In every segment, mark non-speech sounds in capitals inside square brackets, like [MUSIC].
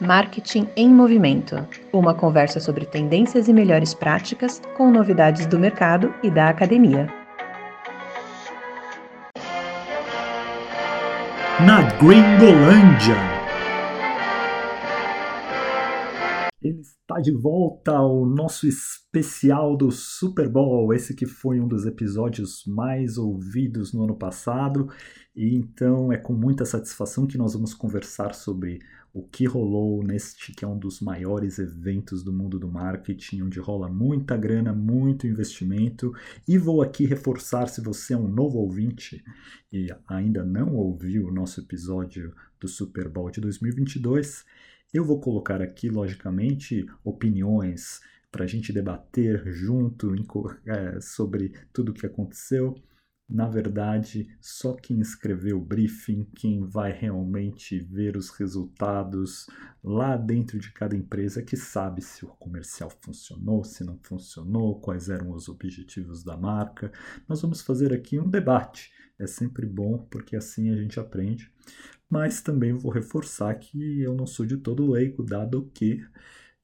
Marketing em Movimento uma conversa sobre tendências e melhores práticas com novidades do mercado e da academia. Na Gringolândia. Está de volta ao nosso especial do Super Bowl, esse que foi um dos episódios mais ouvidos no ano passado, e então é com muita satisfação que nós vamos conversar sobre o que rolou neste que é um dos maiores eventos do mundo do marketing, onde rola muita grana, muito investimento. E vou aqui reforçar se você é um novo ouvinte e ainda não ouviu o nosso episódio do Super Bowl de 2022, eu vou colocar aqui, logicamente, opiniões para a gente debater junto é, sobre tudo o que aconteceu na verdade, só quem escreveu o briefing, quem vai realmente ver os resultados lá dentro de cada empresa, que sabe se o comercial funcionou, se não funcionou, quais eram os objetivos da marca. Nós vamos fazer aqui um debate. É sempre bom porque assim a gente aprende. Mas também vou reforçar que eu não sou de todo leigo, dado que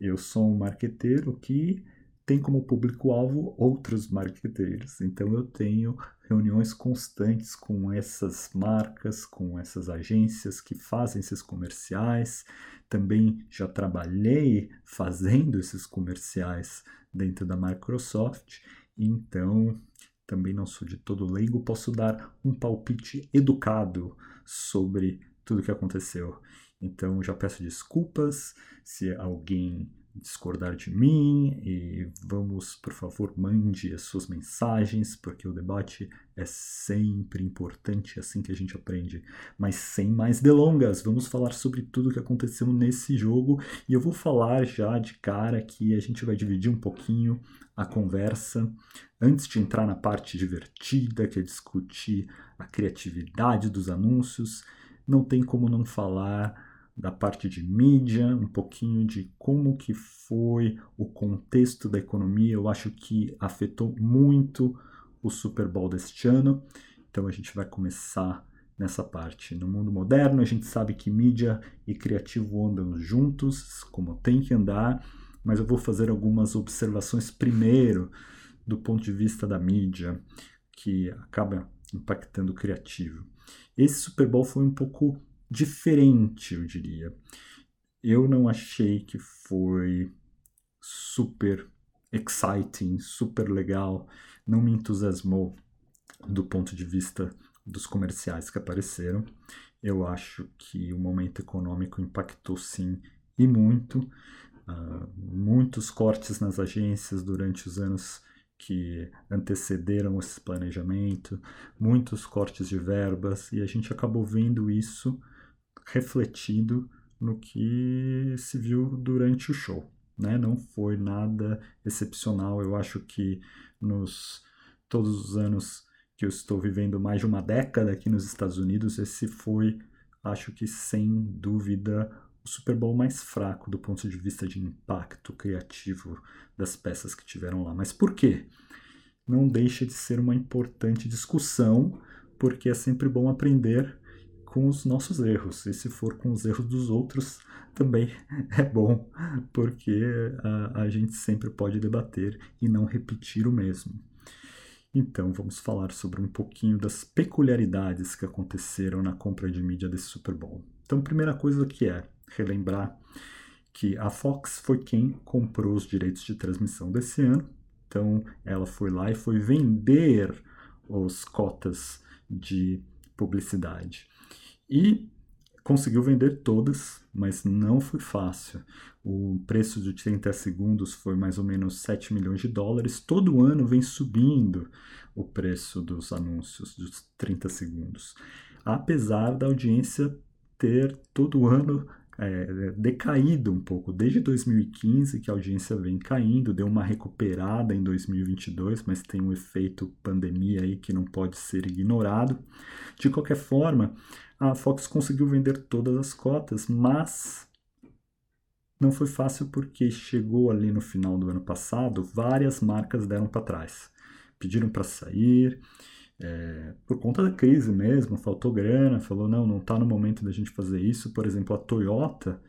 eu sou um marqueteiro que tem como público-alvo outros marqueteiros. Então eu tenho reuniões constantes com essas marcas, com essas agências que fazem esses comerciais. Também já trabalhei fazendo esses comerciais dentro da Microsoft. Então também não sou de todo leigo, posso dar um palpite educado sobre tudo que aconteceu. Então já peço desculpas se alguém discordar de mim e vamos, por favor, mande as suas mensagens, porque o debate é sempre importante, é assim que a gente aprende. Mas sem mais delongas, vamos falar sobre tudo o que aconteceu nesse jogo e eu vou falar já de cara que a gente vai dividir um pouquinho a conversa antes de entrar na parte divertida, que é discutir a criatividade dos anúncios. Não tem como não falar da parte de mídia, um pouquinho de como que foi o contexto da economia. Eu acho que afetou muito o Super Bowl deste ano. Então a gente vai começar nessa parte. No mundo moderno, a gente sabe que mídia e criativo andam juntos, como tem que andar, mas eu vou fazer algumas observações primeiro do ponto de vista da mídia, que acaba impactando o criativo. Esse Super Bowl foi um pouco diferente, eu diria. Eu não achei que foi super exciting, super legal, não me entusiasmou do ponto de vista dos comerciais que apareceram. Eu acho que o momento econômico impactou sim e muito. Uh, muitos cortes nas agências durante os anos que antecederam esse planejamento, muitos cortes de verbas, e a gente acabou vendo isso refletido no que se viu durante o show. Né? Não foi nada excepcional. Eu acho que nos todos os anos que eu estou vivendo mais de uma década aqui nos Estados Unidos, esse foi, acho que sem dúvida, o Super Bowl mais fraco do ponto de vista de impacto criativo das peças que tiveram lá. Mas por quê? Não deixa de ser uma importante discussão, porque é sempre bom aprender com os nossos erros. E se for com os erros dos outros, também [LAUGHS] é bom, porque a, a gente sempre pode debater e não repetir o mesmo. Então, vamos falar sobre um pouquinho das peculiaridades que aconteceram na compra de mídia desse Super Bowl. Então, primeira coisa que é relembrar que a Fox foi quem comprou os direitos de transmissão desse ano. Então, ela foi lá e foi vender os cotas de publicidade. E conseguiu vender todas, mas não foi fácil. O preço de 30 segundos foi mais ou menos 7 milhões de dólares. Todo ano vem subindo o preço dos anúncios dos 30 segundos. Apesar da audiência ter todo ano é, decaído um pouco. Desde 2015 que a audiência vem caindo, deu uma recuperada em 2022, mas tem um efeito pandemia aí que não pode ser ignorado. De qualquer forma, a Fox conseguiu vender todas as cotas, mas não foi fácil porque chegou ali no final do ano passado, várias marcas deram para trás. Pediram para sair, é, por conta da crise mesmo, faltou grana, falou não, não está no momento da gente fazer isso. Por exemplo, a Toyota,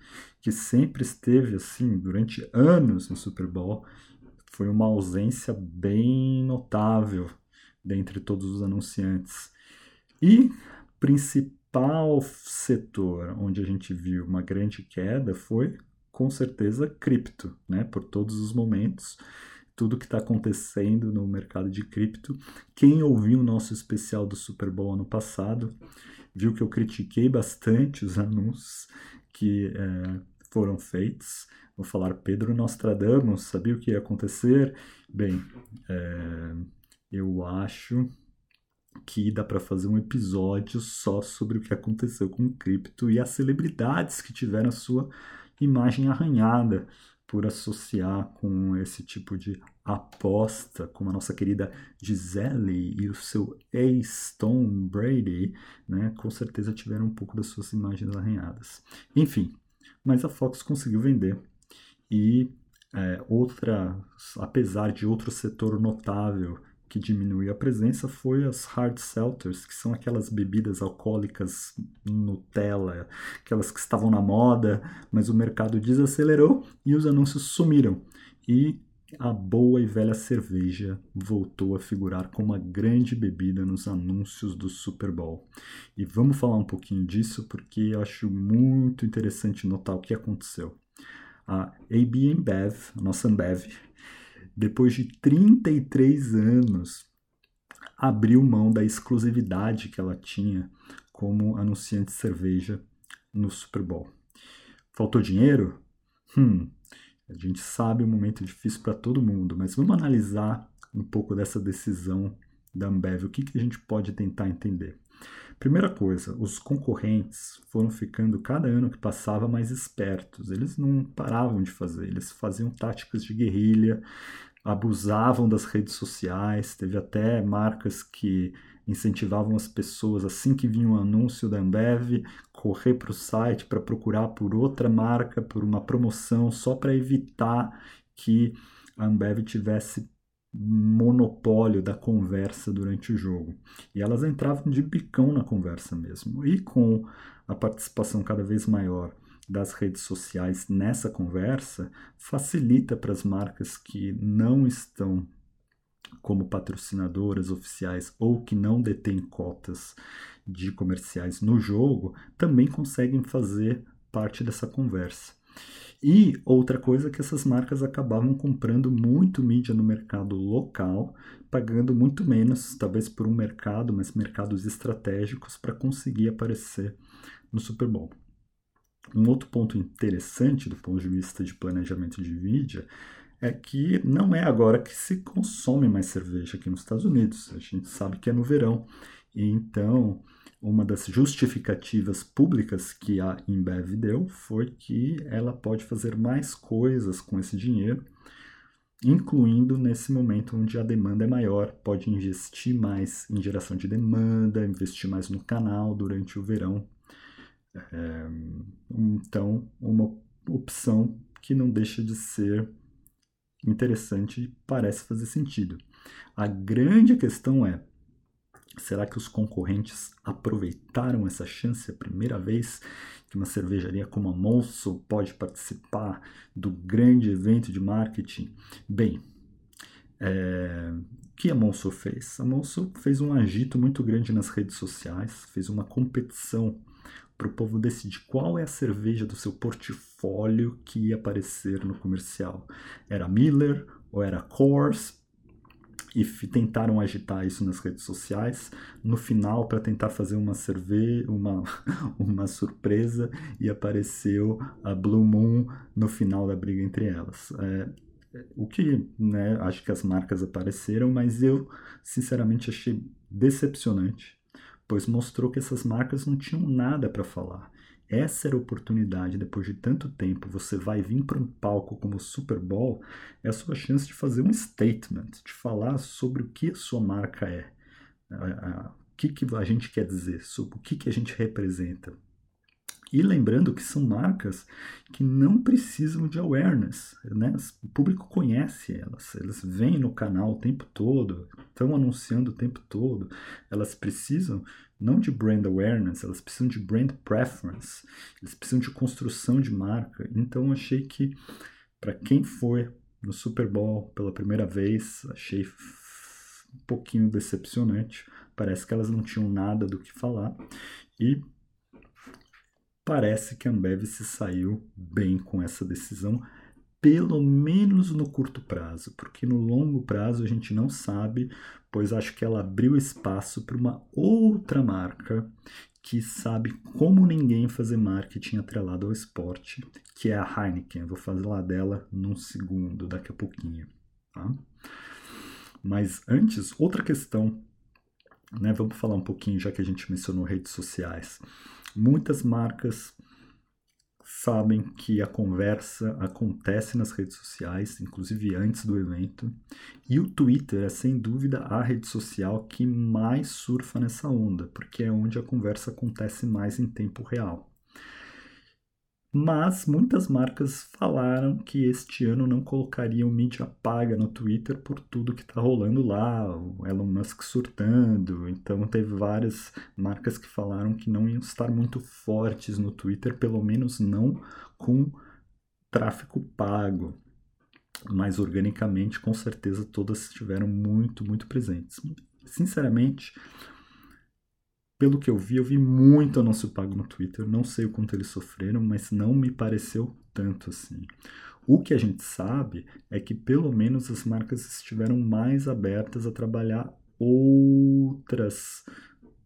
que sempre esteve assim durante anos no Super Bowl, foi uma ausência bem notável dentre todos os anunciantes. E principal setor onde a gente viu uma grande queda foi com certeza cripto, né? Por todos os momentos tudo que está acontecendo no mercado de cripto. Quem ouviu o nosso especial do Super Bowl ano passado viu que eu critiquei bastante os [LAUGHS] anúncios que é, foram feitos. Vou falar Pedro Nostradamus, sabia o que ia acontecer? Bem, é, eu acho que dá para fazer um episódio só sobre o que aconteceu com o cripto e as celebridades que tiveram a sua imagem arranhada por associar com esse tipo de aposta, como a nossa querida Gisele e o seu ex-Tom Brady, né, com certeza tiveram um pouco das suas imagens arranhadas. Enfim, mas a Fox conseguiu vender e é, outra, apesar de outro setor notável que diminuiu a presença foi as hard seltzers, que são aquelas bebidas alcoólicas Nutella, aquelas que estavam na moda, mas o mercado desacelerou e os anúncios sumiram. E a boa e velha cerveja voltou a figurar como uma grande bebida nos anúncios do Super Bowl. E vamos falar um pouquinho disso porque eu acho muito interessante notar o que aconteceu. A AB InBev, a nossa Ambev, depois de 33 anos, abriu mão da exclusividade que ela tinha como anunciante de cerveja no Super Bowl. Faltou dinheiro? Hum, a gente sabe um momento difícil para todo mundo, mas vamos analisar um pouco dessa decisão da Ambev. O que, que a gente pode tentar entender? Primeira coisa, os concorrentes foram ficando cada ano que passava mais espertos. Eles não paravam de fazer, eles faziam táticas de guerrilha, abusavam das redes sociais. Teve até marcas que incentivavam as pessoas, assim que vinha um anúncio da Ambev, correr para o site para procurar por outra marca, por uma promoção, só para evitar que a Ambev tivesse monopólio da conversa durante o jogo. E elas entravam de bicão na conversa mesmo. E com a participação cada vez maior das redes sociais nessa conversa, facilita para as marcas que não estão como patrocinadoras oficiais ou que não detêm cotas de comerciais no jogo, também conseguem fazer parte dessa conversa. E outra coisa é que essas marcas acabavam comprando muito mídia no mercado local, pagando muito menos, talvez por um mercado, mas mercados estratégicos para conseguir aparecer no Super Bowl. Um outro ponto interessante do ponto de vista de planejamento de mídia é que não é agora que se consome mais cerveja aqui nos Estados Unidos. A gente sabe que é no verão. E então, uma das justificativas públicas que a Embev deu foi que ela pode fazer mais coisas com esse dinheiro, incluindo nesse momento onde a demanda é maior, pode investir mais em geração de demanda, investir mais no canal durante o verão. É, então, uma opção que não deixa de ser interessante e parece fazer sentido. A grande questão é Será que os concorrentes aproveitaram essa chance a primeira vez que uma cervejaria como a Monso pode participar do grande evento de marketing? Bem, é, o que a Monso fez? A Monso fez um agito muito grande nas redes sociais, fez uma competição para o povo decidir qual é a cerveja do seu portfólio que ia aparecer no comercial. Era Miller ou era Coors? E tentaram agitar isso nas redes sociais. No final, para tentar fazer uma cerveja, uma, [LAUGHS] uma surpresa, e apareceu a Blue Moon no final da briga entre elas. É, o que, né, acho que as marcas apareceram, mas eu sinceramente achei decepcionante, pois mostrou que essas marcas não tinham nada para falar. Essa era a oportunidade, depois de tanto tempo, você vai vir para um palco como o Super Bowl, é a sua chance de fazer um statement, de falar sobre o que a sua marca é, o que, que a gente quer dizer, sobre o que, que a gente representa. E lembrando que são marcas que não precisam de awareness, né? o público conhece elas, elas vêm no canal o tempo todo, estão anunciando o tempo todo, elas precisam não de brand awareness, elas precisam de brand preference, elas precisam de construção de marca. Então achei que para quem foi no Super Bowl pela primeira vez, achei um pouquinho decepcionante. Parece que elas não tinham nada do que falar e parece que a Ambev se saiu bem com essa decisão, pelo menos no curto prazo, porque no longo prazo a gente não sabe, pois acho que ela abriu espaço para uma outra marca que sabe como ninguém fazer marketing atrelado ao esporte, que é a Heineken. Vou falar dela num segundo, daqui a pouquinho. Tá? Mas antes, outra questão, né? Vamos falar um pouquinho, já que a gente mencionou redes sociais. Muitas marcas sabem que a conversa acontece nas redes sociais, inclusive antes do evento, e o Twitter é sem dúvida a rede social que mais surfa nessa onda, porque é onde a conversa acontece mais em tempo real. Mas muitas marcas falaram que este ano não colocariam mídia paga no Twitter por tudo que está rolando lá, o Elon Musk surtando. Então teve várias marcas que falaram que não iam estar muito fortes no Twitter, pelo menos não com tráfego pago. Mas organicamente, com certeza, todas estiveram muito, muito presentes. Sinceramente, pelo que eu vi, eu vi muito anúncio pago no Twitter. Não sei o quanto eles sofreram, mas não me pareceu tanto assim. O que a gente sabe é que pelo menos as marcas estiveram mais abertas a trabalhar outras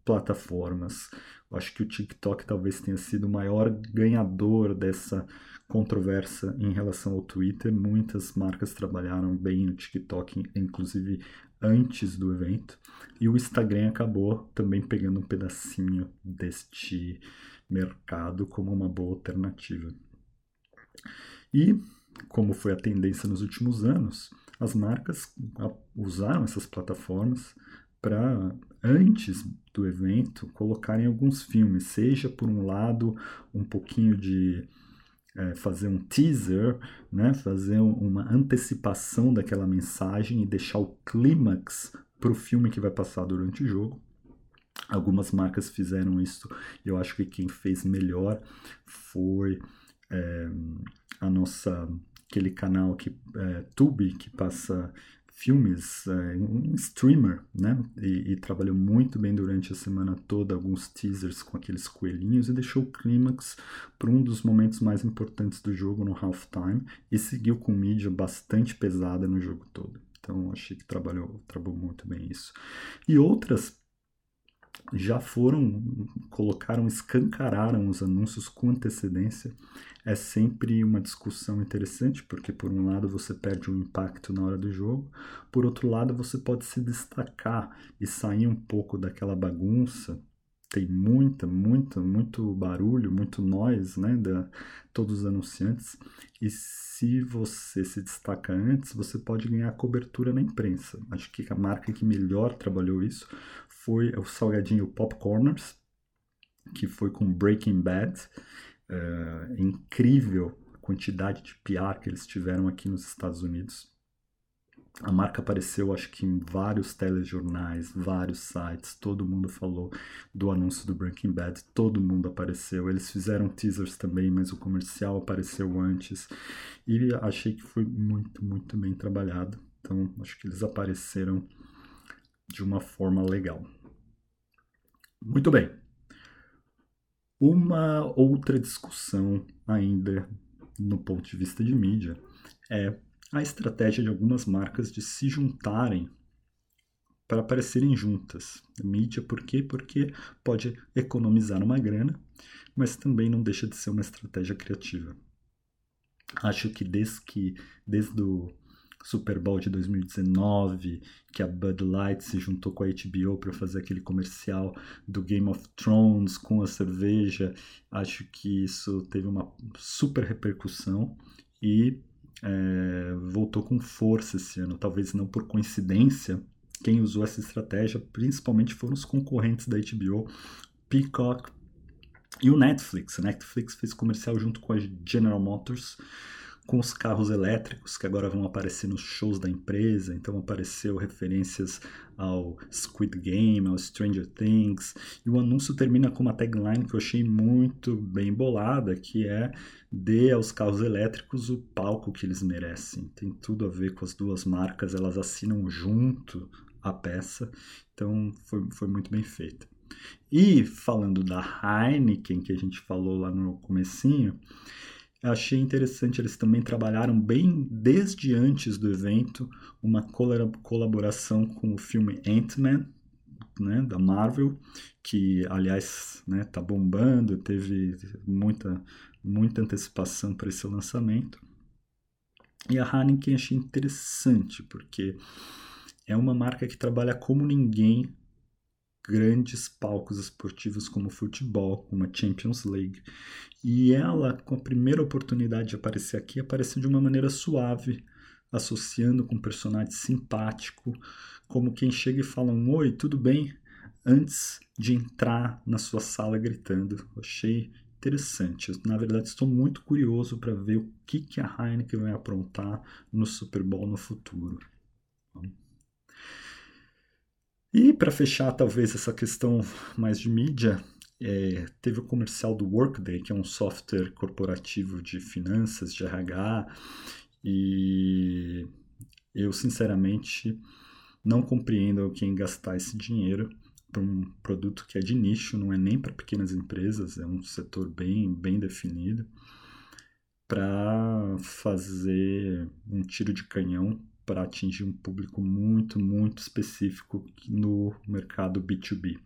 plataformas. Eu acho que o TikTok talvez tenha sido o maior ganhador dessa controvérsia em relação ao Twitter. Muitas marcas trabalharam bem no TikTok, inclusive antes do evento. E o Instagram acabou também pegando um pedacinho deste mercado como uma boa alternativa. E, como foi a tendência nos últimos anos, as marcas usaram essas plataformas para, antes do evento, colocarem alguns filmes, seja por um lado um pouquinho de é, fazer um teaser, né, fazer uma antecipação daquela mensagem e deixar o clímax para o filme que vai passar durante o jogo. Algumas marcas fizeram isso e eu acho que quem fez melhor foi é, a nossa aquele canal que é, Tubi que passa filmes, é, um streamer, né? E, e, trabalhou muito bem durante a semana toda, alguns teasers com aqueles coelhinhos e deixou o clímax para um dos momentos mais importantes do jogo no halftime e seguiu com mídia bastante pesada no jogo todo. Então achei que trabalhou, trabalhou muito bem isso. E outras já foram, colocaram, escancararam os anúncios com antecedência. É sempre uma discussão interessante, porque por um lado você perde o impacto na hora do jogo, por outro lado você pode se destacar e sair um pouco daquela bagunça. Tem muita, muita, muito barulho, muito noise, né, da todos os anunciantes. E se você se destaca antes, você pode ganhar cobertura na imprensa. Acho que a marca que melhor trabalhou isso foi o salgadinho Popcorners, que foi com Breaking Bad. É, incrível a quantidade de PR que eles tiveram aqui nos Estados Unidos. A marca apareceu, acho que em vários telejornais, vários sites, todo mundo falou do anúncio do Breaking Bad, todo mundo apareceu. Eles fizeram teasers também, mas o comercial apareceu antes. E achei que foi muito, muito bem trabalhado. Então, acho que eles apareceram de uma forma legal. Muito bem. Uma outra discussão ainda no ponto de vista de mídia é a estratégia de algumas marcas de se juntarem para aparecerem juntas. Mídia, por quê? Porque pode economizar uma grana, mas também não deixa de ser uma estratégia criativa. Acho que desde que desde o Super Bowl de 2019, que a Bud Light se juntou com a HBO para fazer aquele comercial do Game of Thrones com a cerveja. Acho que isso teve uma super repercussão e é, voltou com força esse ano. Talvez não por coincidência, quem usou essa estratégia principalmente foram os concorrentes da HBO, Peacock E o Netflix, a Netflix fez comercial junto com a General Motors com os carros elétricos que agora vão aparecer nos shows da empresa. Então apareceu referências ao Squid Game, ao Stranger Things. E o anúncio termina com uma tagline que eu achei muito bem bolada, que é dê aos carros elétricos o palco que eles merecem. Tem tudo a ver com as duas marcas, elas assinam junto a peça. Então foi, foi muito bem feita. E falando da Heineken, que a gente falou lá no comecinho, achei interessante, eles também trabalharam bem desde antes do evento uma colaboração com o filme Ant-Man, né, da Marvel, que aliás né, tá bombando, teve muita, muita antecipação para esse lançamento. E a Heineken achei interessante, porque é uma marca que trabalha como ninguém grandes palcos esportivos como futebol, como a Champions League. E ela, com a primeira oportunidade de aparecer aqui, apareceu de uma maneira suave, associando com um personagem simpático, como quem chega e fala um oi, tudo bem? Antes de entrar na sua sala gritando. Achei interessante. Na verdade, estou muito curioso para ver o que, que a Heineken vai aprontar no Super Bowl no futuro. E para fechar, talvez, essa questão mais de mídia, é, teve o comercial do Workday, que é um software corporativo de finanças, de RH, e eu, sinceramente, não compreendo quem gastar esse dinheiro para um produto que é de nicho, não é nem para pequenas empresas, é um setor bem, bem definido, para fazer um tiro de canhão para atingir um público muito, muito específico no mercado B2B.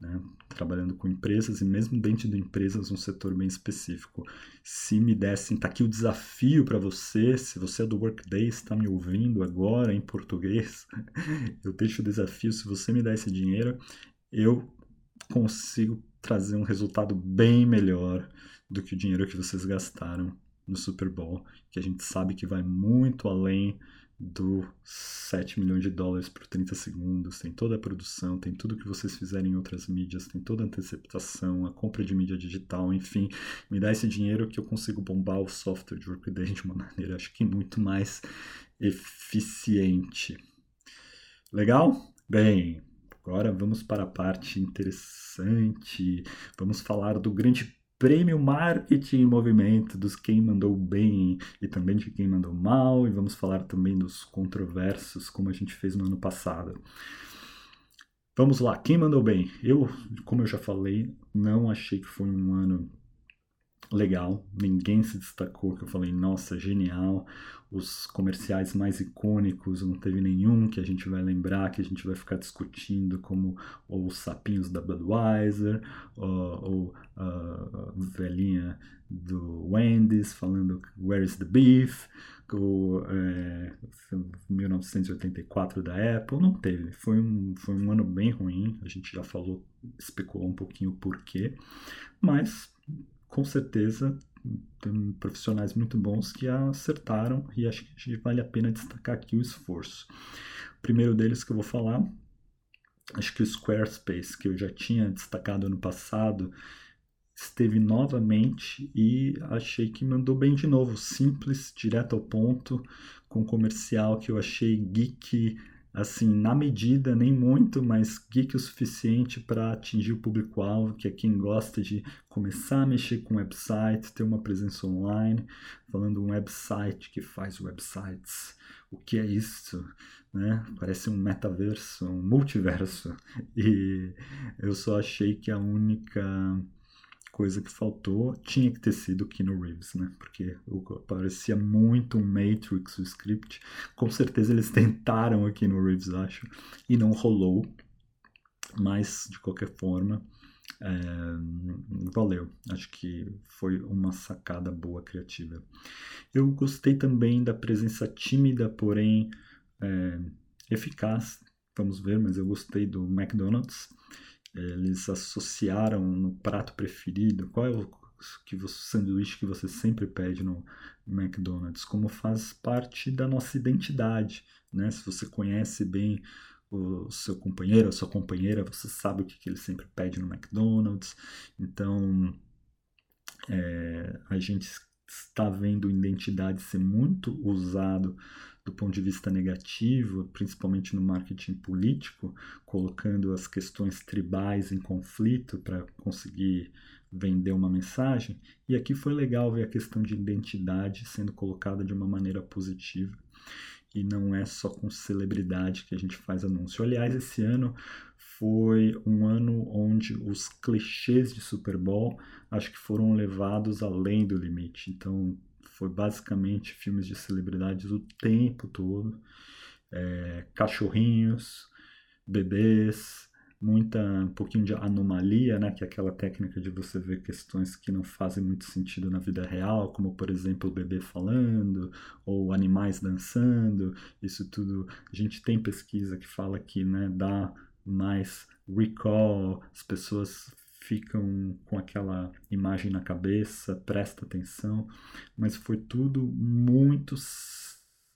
Né? Trabalhando com empresas e mesmo dentro de empresas um setor bem específico. Se me dessem, tá aqui o desafio para você, se você é do Workday, está me ouvindo agora em português, [LAUGHS] eu deixo o desafio, se você me der esse dinheiro, eu consigo trazer um resultado bem melhor do que o dinheiro que vocês gastaram no Super Bowl, que a gente sabe que vai muito além do 7 milhões de dólares por 30 segundos, tem toda a produção, tem tudo que vocês fizerem em outras mídias, tem toda a antecipação, a compra de mídia digital, enfim, me dá esse dinheiro que eu consigo bombar o software de Workday [LAUGHS] de uma maneira, acho que muito mais eficiente. Legal? Bem, agora vamos para a parte interessante, vamos falar do grande prêmio Marketing em Movimento dos quem mandou bem e também de quem mandou mal, e vamos falar também dos controversos, como a gente fez no ano passado. Vamos lá, quem mandou bem? Eu, como eu já falei, não achei que foi um ano legal, ninguém se destacou, que eu falei, nossa, genial. Os comerciais mais icônicos, não teve nenhum que a gente vai lembrar, que a gente vai ficar discutindo, como os sapinhos da Budweiser, ou, ou a velhinha do Wendy's falando Where is the Beef, o é, 1984 da Apple, não teve. Foi um, foi um ano bem ruim, a gente já falou, especulou um pouquinho o porquê, mas com certeza tem profissionais muito bons que acertaram e acho que vale a pena destacar aqui o esforço. O primeiro deles que eu vou falar, acho que o Squarespace, que eu já tinha destacado ano passado, esteve novamente e achei que mandou bem de novo, simples, direto ao ponto, com comercial que eu achei geek assim, na medida, nem muito, mas geek o suficiente para atingir o público-alvo, que é quem gosta de começar a mexer com website, ter uma presença online, falando um website que faz websites. O que é isso? Né? Parece um metaverso, um multiverso. E eu só achei que a única coisa que faltou tinha que ter sido Keanu Reeves, né? Porque parecia muito um Matrix, o script. Com certeza eles tentaram aqui no Reeves, acho, e não rolou. Mas, de qualquer forma, é, valeu. Acho que foi uma sacada boa criativa. Eu gostei também da presença tímida, porém é, eficaz. Vamos ver, mas eu gostei do McDonald's eles associaram no prato preferido, qual é o que você, sanduíche que você sempre pede no McDonald's, como faz parte da nossa identidade, né? Se você conhece bem o seu companheiro, a sua companheira, você sabe o que, que ele sempre pede no McDonald's. Então, é, a gente está vendo identidade ser muito usado do ponto de vista negativo, principalmente no marketing político, colocando as questões tribais em conflito para conseguir vender uma mensagem. E aqui foi legal ver a questão de identidade sendo colocada de uma maneira positiva. E não é só com celebridade que a gente faz anúncio. Aliás, esse ano foi um ano onde os clichês de Super Bowl acho que foram levados além do limite. Então, foi basicamente filmes de celebridades o tempo todo. É, cachorrinhos, bebês, muita um pouquinho de anomalia, né, que é aquela técnica de você ver questões que não fazem muito sentido na vida real, como por exemplo o bebê falando ou animais dançando. Isso tudo a gente tem pesquisa que fala que, né, dá mais recall, as pessoas ficam com aquela imagem na cabeça, presta atenção, mas foi tudo muito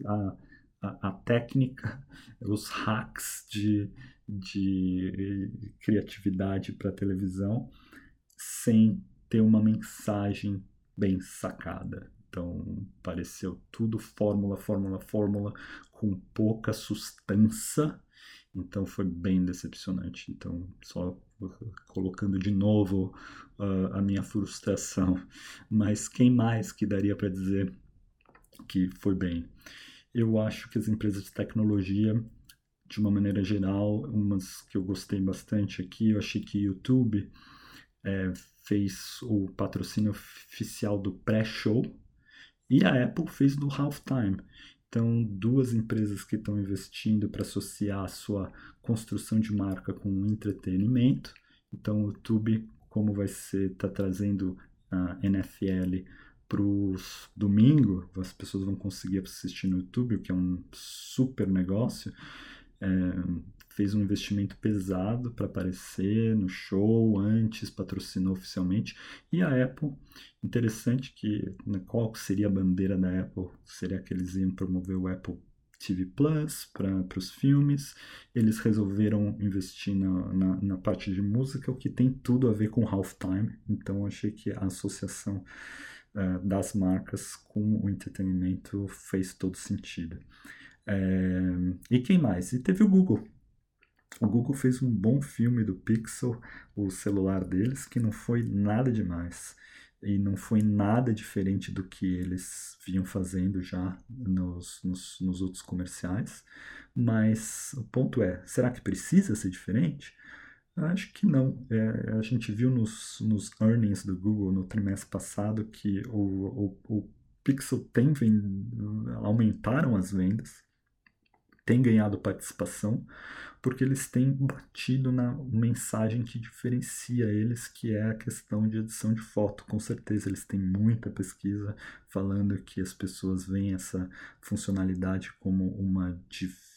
a, a, a técnica, [LAUGHS] os hacks de, de criatividade para televisão sem ter uma mensagem bem sacada. Então, pareceu tudo fórmula, fórmula, fórmula, com pouca sustância. Então, foi bem decepcionante. Então, só colocando de novo uh, a minha frustração. Mas quem mais que daria para dizer que foi bem? Eu acho que as empresas de tecnologia, de uma maneira geral, umas que eu gostei bastante aqui, eu achei que YouTube é, fez o patrocínio oficial do pré-show e a Apple fez do halftime. Então, duas empresas que estão investindo para associar a sua construção de marca com entretenimento. Então, o YouTube, como vai ser, está trazendo a NFL para os domingo, as pessoas vão conseguir assistir no YouTube, o que é um super negócio. É, fez um investimento pesado para aparecer no show, antes patrocinou oficialmente. E a Apple, interessante que né, qual seria a bandeira da Apple? Seria que eles iam promover o Apple TV Plus para os filmes. Eles resolveram investir na, na, na, parte de música, o que tem tudo a ver com halftime. Então achei que a associação uh, das marcas com o entretenimento fez todo sentido. É, e quem mais? E teve o Google. O Google fez um bom filme do Pixel, o celular deles, que não foi nada demais. E não foi nada diferente do que eles vinham fazendo já nos, nos, nos outros comerciais. Mas o ponto é: será que precisa ser diferente? Acho que não. É, a gente viu nos, nos earnings do Google no trimestre passado que o, o, o Pixel tem aumentaram as vendas, tem ganhado participação, porque eles têm batido na mensagem que diferencia eles, que é a questão de edição de foto. Com certeza eles têm muita pesquisa falando que as pessoas veem essa funcionalidade como uma diferença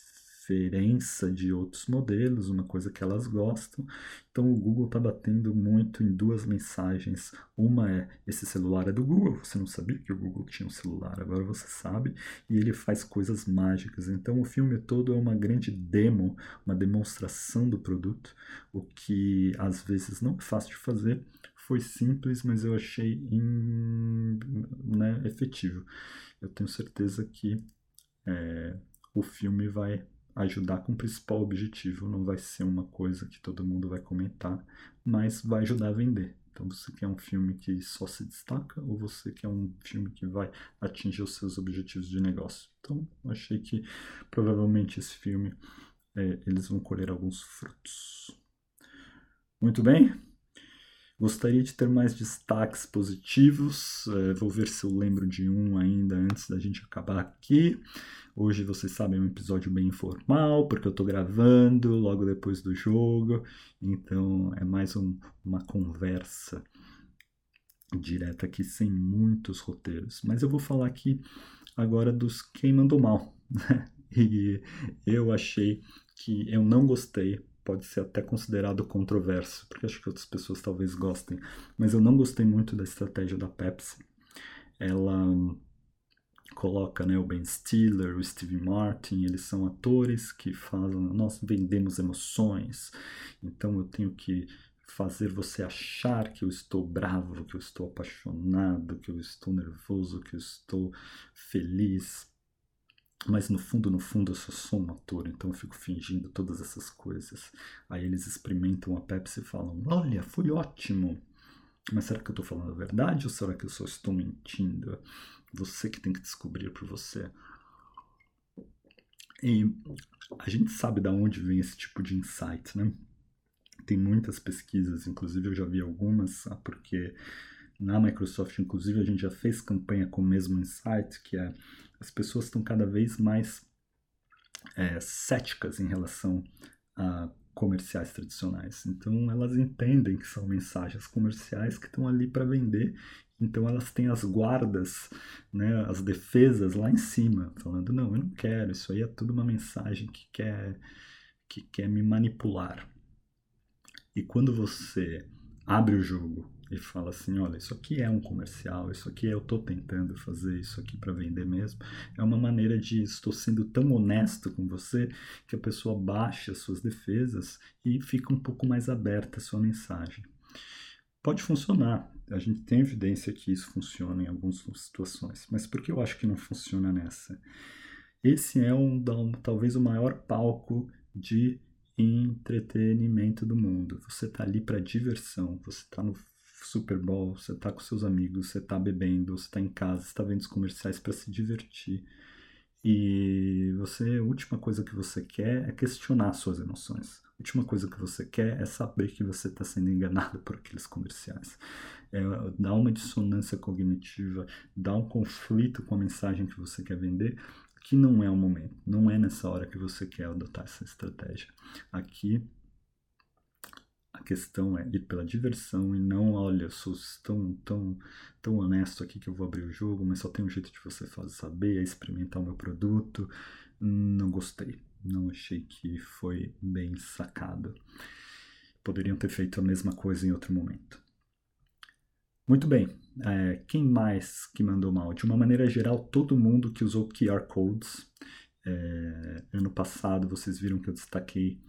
diferença de outros modelos, uma coisa que elas gostam. Então o Google está batendo muito em duas mensagens. Uma é: esse celular é do Google. Você não sabia que o Google tinha um celular, agora você sabe. E ele faz coisas mágicas. Então o filme todo é uma grande demo, uma demonstração do produto, o que às vezes não é fácil de fazer. Foi simples, mas eu achei in, né, efetivo. Eu tenho certeza que é, o filme vai ajudar com o principal objetivo. Não vai ser uma coisa que todo mundo vai comentar, mas vai ajudar a vender. Então, você quer um filme que só se destaca ou você quer um filme que vai atingir os seus objetivos de negócio? Então, achei que provavelmente esse filme é, eles vão colher alguns frutos. Muito bem. Gostaria de ter mais destaques positivos. É, vou ver se eu lembro de um ainda antes da gente acabar aqui. Hoje, vocês sabem, é um episódio bem informal, porque eu estou gravando logo depois do jogo, então é mais um, uma conversa direta aqui, sem muitos roteiros. Mas eu vou falar aqui agora dos quem mandou mal. [LAUGHS] Né? E eu achei que eu não gostei, pode ser até considerado controverso, porque acho que outras pessoas talvez gostem, mas eu não gostei muito da estratégia da Pepsi. Ela coloca né, o Ben Stiller, o Steve Martin, eles são atores que falam, nós vendemos emoções, então eu tenho que fazer você achar que eu estou bravo, que eu estou apaixonado, que eu estou nervoso, que eu estou feliz. Mas no fundo, no fundo, eu só sou um ator, então eu fico fingindo todas essas coisas. Aí eles experimentam a Pepsi e falam: Olha, foi ótimo. Mas será que eu estou falando a verdade ou será que eu só estou mentindo? Você que tem que descobrir por você. E a gente sabe da onde vem esse tipo de insight, né? Tem muitas pesquisas, inclusive eu já vi algumas, ah, porque na Microsoft, inclusive, a gente já fez campanha com o mesmo insight, que é as pessoas estão cada vez mais é, céticas em relação a comerciais tradicionais. Então elas entendem que são mensagens comerciais que estão ali para vender. Então elas têm as guardas, né, as defesas lá em cima, falando não, eu não quero. Isso aí é tudo uma mensagem que quer que quer me manipular. E quando você abre o jogo e fala assim, olha, isso aqui é um comercial, isso aqui eu estou tentando fazer isso aqui para vender mesmo, é uma maneira de estou sendo tão honesto com você que a pessoa baixa suas defesas e fica um pouco mais aberta a sua mensagem. Pode funcionar, a gente tem evidência que isso funciona em algumas situações, mas por que eu acho que não funciona nessa? Esse é um, talvez o maior palco de entretenimento do mundo. Você está ali para diversão, você está no Super Bowl, você tá com seus amigos, você tá bebendo, você tá em casa, você tá vendo os comerciais para se divertir. E você, a última coisa que você quer é questionar suas emoções. A última coisa que você quer é saber que você está sendo enganado por aqueles comerciais. É, dá uma dissonância cognitiva, dá um conflito com a mensagem que você quer vender, que não é o momento, não é nessa hora que você quer adotar essa estratégia. Aqui a questão é ir pela diversão e não, olha, eu sou tão, tão, tão honesto aqui que eu vou abrir o jogo, mas só tem um jeito de você fazer saber, é experimentar o meu produto. Não gostei. Não achei que foi bem sacado. Poderiam ter feito a mesma coisa em outro momento. Muito bem. É, quem mais que mandou mal? De uma maneira geral, todo mundo que usou QR Codes. É, ano passado, vocês viram que eu destaquei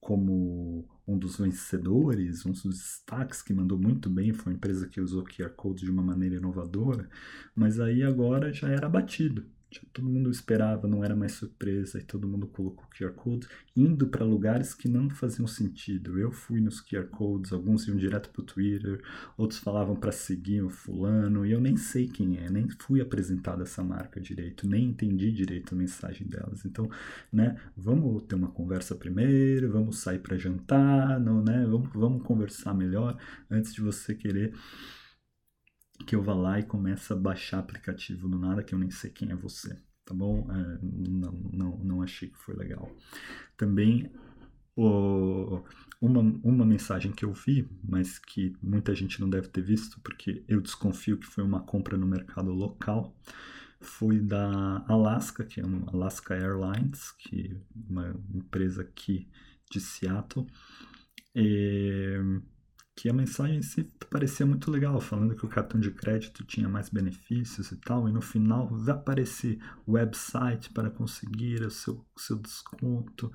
como um dos vencedores, um dos destaques que mandou muito bem, foi uma empresa que usou QR Code de uma maneira inovadora, mas aí agora já era batido todo mundo esperava, não era mais surpresa, e todo mundo colocou QR Code, indo para lugares que não faziam sentido. Eu fui nos QR Codes, alguns iam direto para o Twitter, outros falavam para seguir o fulano, e eu nem sei quem é, nem fui apresentado essa marca direito, nem entendi direito a mensagem delas. Então, né, vamos ter uma conversa primeiro, vamos sair para jantar, não, né, vamos, vamos conversar melhor antes de você querer que eu vá lá e comece a baixar aplicativo do nada, que eu nem sei quem é você, tá bom? É, não, não, não achei que foi legal. Também o, uma, uma mensagem que eu vi, mas que muita gente não deve ter visto, porque eu desconfio que foi uma compra no mercado local, foi da Alaska, que é uma Alaska Airlines, que é uma empresa aqui de Seattle. E que a mensagem em si parecia muito legal, falando que o cartão de crédito tinha mais benefícios e tal, e no final vai aparecer website para conseguir o seu, seu desconto,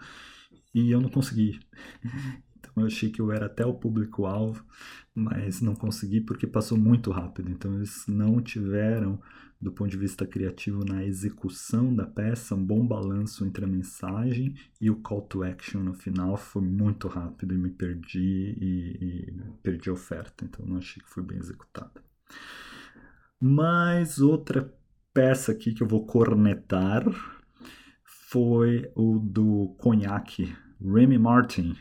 e eu não consegui. [LAUGHS] Então eu achei que eu era até o público-alvo, mas não consegui porque passou muito rápido, então eles não tiveram do ponto de vista criativo na execução da peça, um bom balanço entre a mensagem e o call to action no final foi muito rápido e me perdi e, e perdi a oferta, então não achei que foi bem executada. Mas outra peça aqui que eu vou cornetar foi o do conhaque Remy Martin,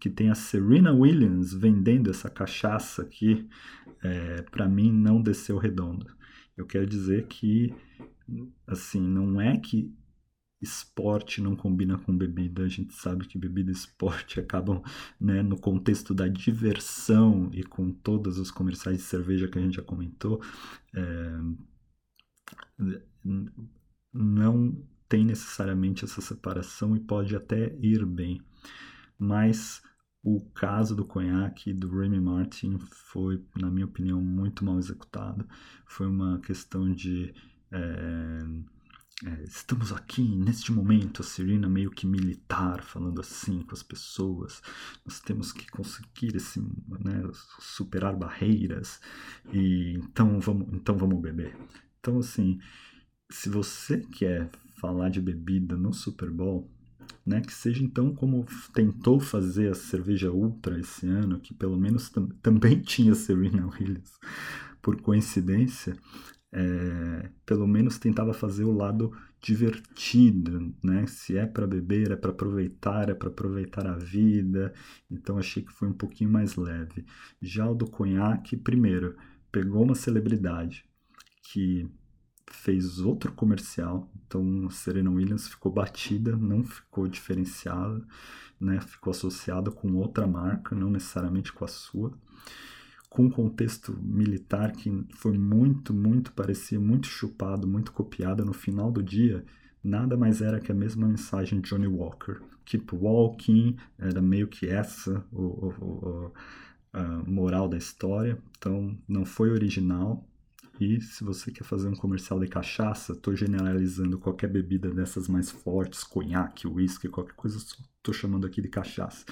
que tem a Serena Williams vendendo essa cachaça aqui, é, para mim não desceu redondo. Eu quero dizer que, assim, não é que esporte não combina com bebida. A gente sabe que bebida e esporte [LAUGHS] acabam, né, no contexto da diversão e com todos os comerciais de cerveja que a gente já comentou, é, não tem necessariamente essa separação e pode até ir bem. Mas o caso do conhaque do Remy Martin foi, na minha opinião, muito mal executado. Foi uma questão de É, é, estamos aqui neste momento, a Serena meio que militar, falando assim com as pessoas. Nós temos que conseguir esse, né, superar barreiras e então vamos, então vamos beber. Então assim, se você quer falar de bebida no Super Bowl, né, que seja então como tentou fazer a cerveja Ultra esse ano, que pelo menos tam [LAUGHS] também tinha Serena Williams, por coincidência, é, pelo menos tentava fazer o lado divertido, né? Se é para beber, é para aproveitar, é para aproveitar a vida. Então achei que foi um pouquinho mais leve. Já o do conhaque, primeiro, pegou uma celebridade que fez outro comercial, então Serena Williams ficou batida, não ficou diferenciada, né? Ficou associada com outra marca, não necessariamente com a sua com um contexto militar que foi muito, muito, parecia muito chupado, muito copiado no final do dia, nada mais era que a mesma mensagem de Johnny Walker. Keep walking, era meio que essa o, o, o, a moral da história. Então, não foi original. Se você quer fazer um comercial de cachaça, estou generalizando qualquer bebida dessas mais fortes, conhaque, whisky, qualquer coisa, estou chamando aqui de cachaça.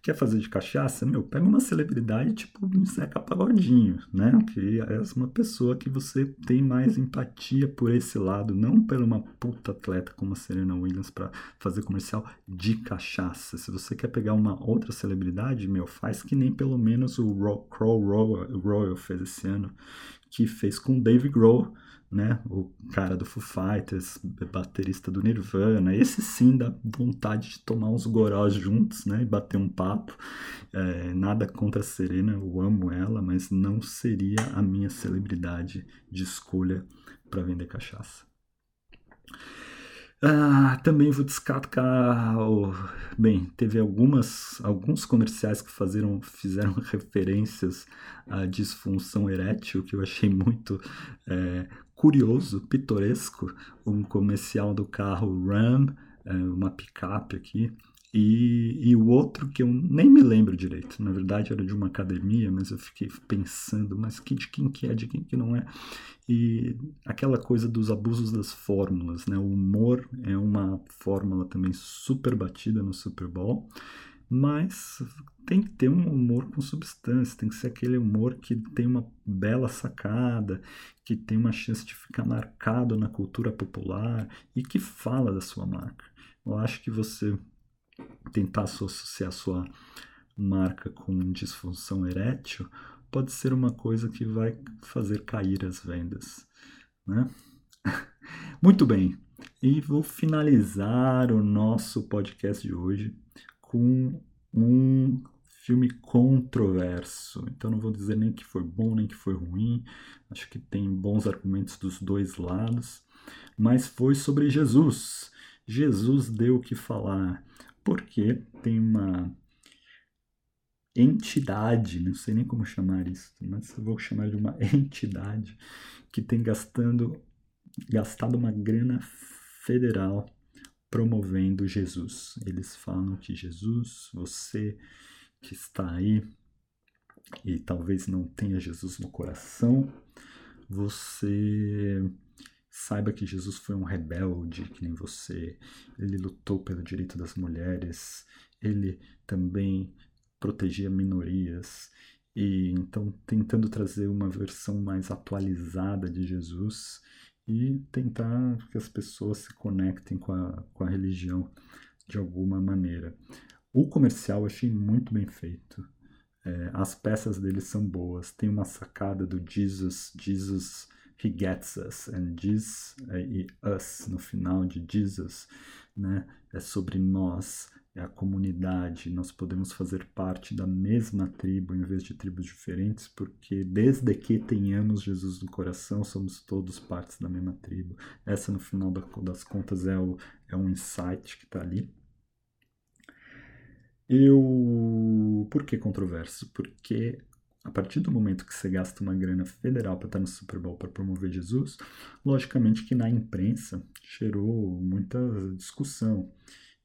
Quer fazer de cachaça? Meu, pega uma celebridade tipo Zeca Pagodinho, né? Que é uma pessoa que você tem mais empatia por esse lado, não por uma puta atleta como a Serena Williams para fazer comercial de cachaça. Se você quer pegar uma outra celebridade, meu, faz que nem pelo menos o Crow Royal fez esse ano, que fez com Dave Grohl né? O cara do Foo Fighters, baterista do Nirvana. Esse sim dá vontade de tomar uns gorós juntos, né? E bater um papo. É, nada contra a Serena, eu amo ela, mas não seria a minha celebridade de escolha para vender cachaça. Ah, também vou destacar, oh, bem, teve algumas, alguns comerciais que fazeram, fizeram [LAUGHS] referências à disfunção erétil que eu achei muito é, curioso, pitoresco, um comercial do carro Ram, é, uma picape aqui, e, e, o outro que eu nem me lembro direito, na verdade era de uma academia, mas eu fiquei pensando, mas que, de quem que é, de quem que não é. E aquela coisa dos abusos das fórmulas, né? O humor é uma fórmula também super batida no Super Bowl, mas tem que ter um humor com substância, tem que ser aquele humor que tem uma bela sacada, que tem uma chance de ficar marcado na cultura popular e que fala da sua marca. Eu acho que você tentar associar sua marca com disfunção erétil pode ser uma coisa que vai fazer cair as vendas, né? [LAUGHS] Muito bem. E vou finalizar o nosso podcast de hoje com um filme controverso. Então não vou dizer nem que foi bom nem que foi ruim. Acho que tem bons argumentos dos dois lados, mas foi sobre Jesus. Jesus deu o que falar porque tem uma entidade, não sei nem como chamar isso, mas eu vou chamar de uma [LAUGHS] entidade que tem gastando, gastado uma grana federal promovendo Jesus. Eles falam que Jesus, você que está aí e talvez não tenha Jesus no coração, você Saiba que Jesus foi um rebelde, que nem você. Ele lutou pelo direito das mulheres. Ele também protegia minorias. E então tentando trazer uma versão mais atualizada de Jesus e tentar que as pessoas se conectem com a, com a religião de alguma maneira. O comercial eu achei muito bem feito. É, as peças dele são boas. Tem uma sacada do Jesus, Jesus He gets us, and this e us no final de Jesus, né? É sobre nós, é a comunidade. Nós podemos fazer parte da mesma tribo em vez de tribos diferentes, porque desde que tenhamos Jesus no coração, somos todos partes da mesma tribo. Essa, no final das contas, é, o, é um insight que está ali. Eu. Por que controverso? Porque a partir do momento que você gasta uma grana federal para estar no Super Bowl para promover Jesus, logicamente que na imprensa gerou muita discussão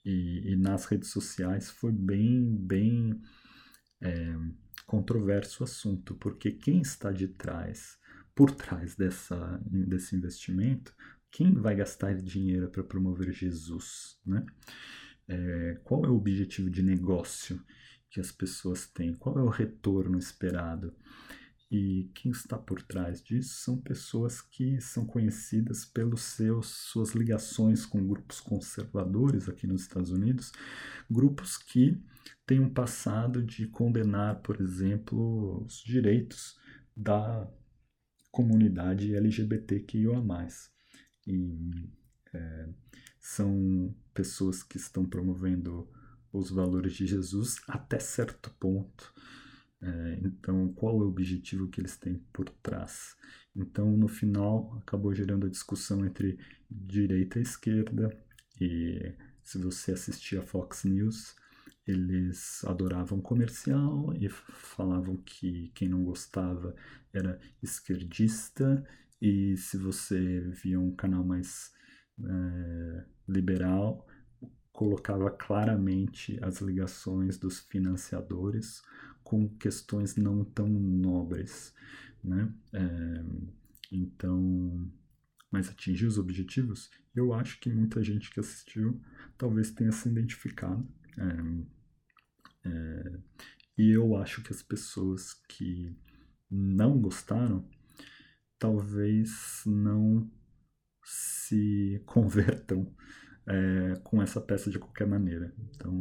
e, e nas redes sociais foi bem, bem é, controverso o assunto, porque quem está de trás por trás dessa, desse investimento, quem vai gastar dinheiro para promover Jesus, né? É, qual é o objetivo de negócio que as pessoas têm? Qual é o retorno esperado? E quem está por trás disso são pessoas que são conhecidas pelos seus suas ligações com grupos conservadores aqui nos Estados Unidos, grupos que têm um passado de condenar, por exemplo, os direitos da comunidade LGBTQIA+. E é, são pessoas que estão promovendo os valores de Jesus até certo ponto, é, então, qual é o objetivo que eles têm por trás? Então, no final, acabou gerando a discussão entre direita e esquerda, e se você assistia a Fox News, eles adoravam comercial e falavam que quem não gostava era esquerdista, e se você via um canal mais é, liberal, colocava claramente as ligações dos financiadores com questões não tão nobres, né? É, então, mas atingir os objetivos, eu acho que muita gente que assistiu talvez tenha se identificado. É, é, e eu acho que as pessoas que não gostaram talvez não se [LAUGHS] convertam é, com essa peça de qualquer maneira. Então,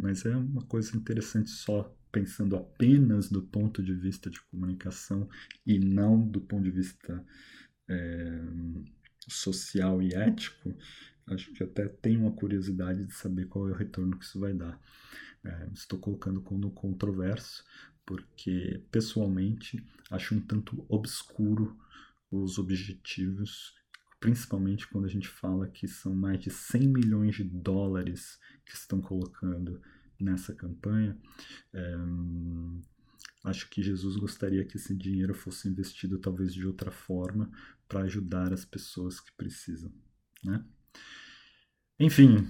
mas, é uma coisa interessante só pensando apenas do ponto de vista de comunicação e não do ponto de vista é, social e ético, acho que até tenho uma curiosidade de saber qual é o retorno que isso vai dar. É, estou colocando como controverso, porque pessoalmente acho um tanto obscuro os objetivos, principalmente quando a gente fala que são mais de 100 milhões de dólares que estão colocando nessa campanha. É, acho que Jesus gostaria que esse dinheiro fosse investido talvez de outra forma para ajudar as pessoas que precisam, né? Enfim,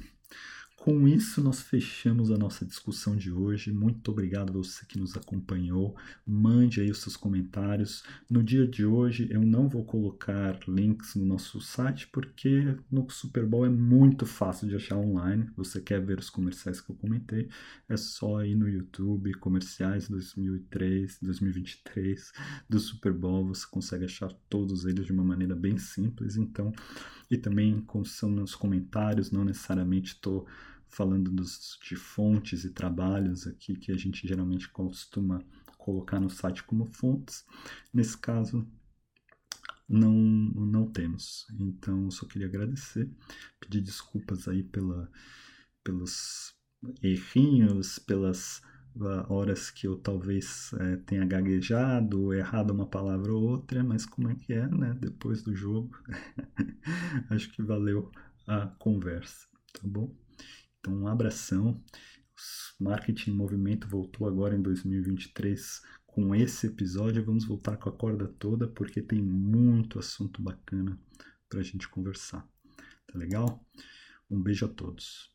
com isso, nós fechamos a nossa discussão de hoje. Muito obrigado a você que nos acompanhou. Mande aí os seus comentários. No dia de hoje, eu não vou colocar links no nosso site porque no Super Bowl é muito fácil de achar online. Você quer ver os comerciais que eu comentei? É só ir no YouTube, comerciais 2003, 2023 do Super Bowl. Você consegue achar todos eles de uma maneira bem simples. Então, e também são nos comentários, não necessariamente estou falando dos, de fontes e trabalhos aqui que a gente geralmente costuma colocar no site como fontes. Nesse caso, não, não temos. Então, só queria agradecer, pedir desculpas aí pela, pelos errinhos, pelas uh, horas que eu talvez é, tenha gaguejado, errado uma palavra ou outra, mas como é que é, né? Depois do jogo, [LAUGHS] acho que valeu a conversa, tá bom? Então, um abração. Marketing em Movimento voltou agora em 2023 com esse episódio. Vamos voltar com a corda toda porque tem muito assunto bacana para a gente conversar. Tá legal? Um beijo a todos.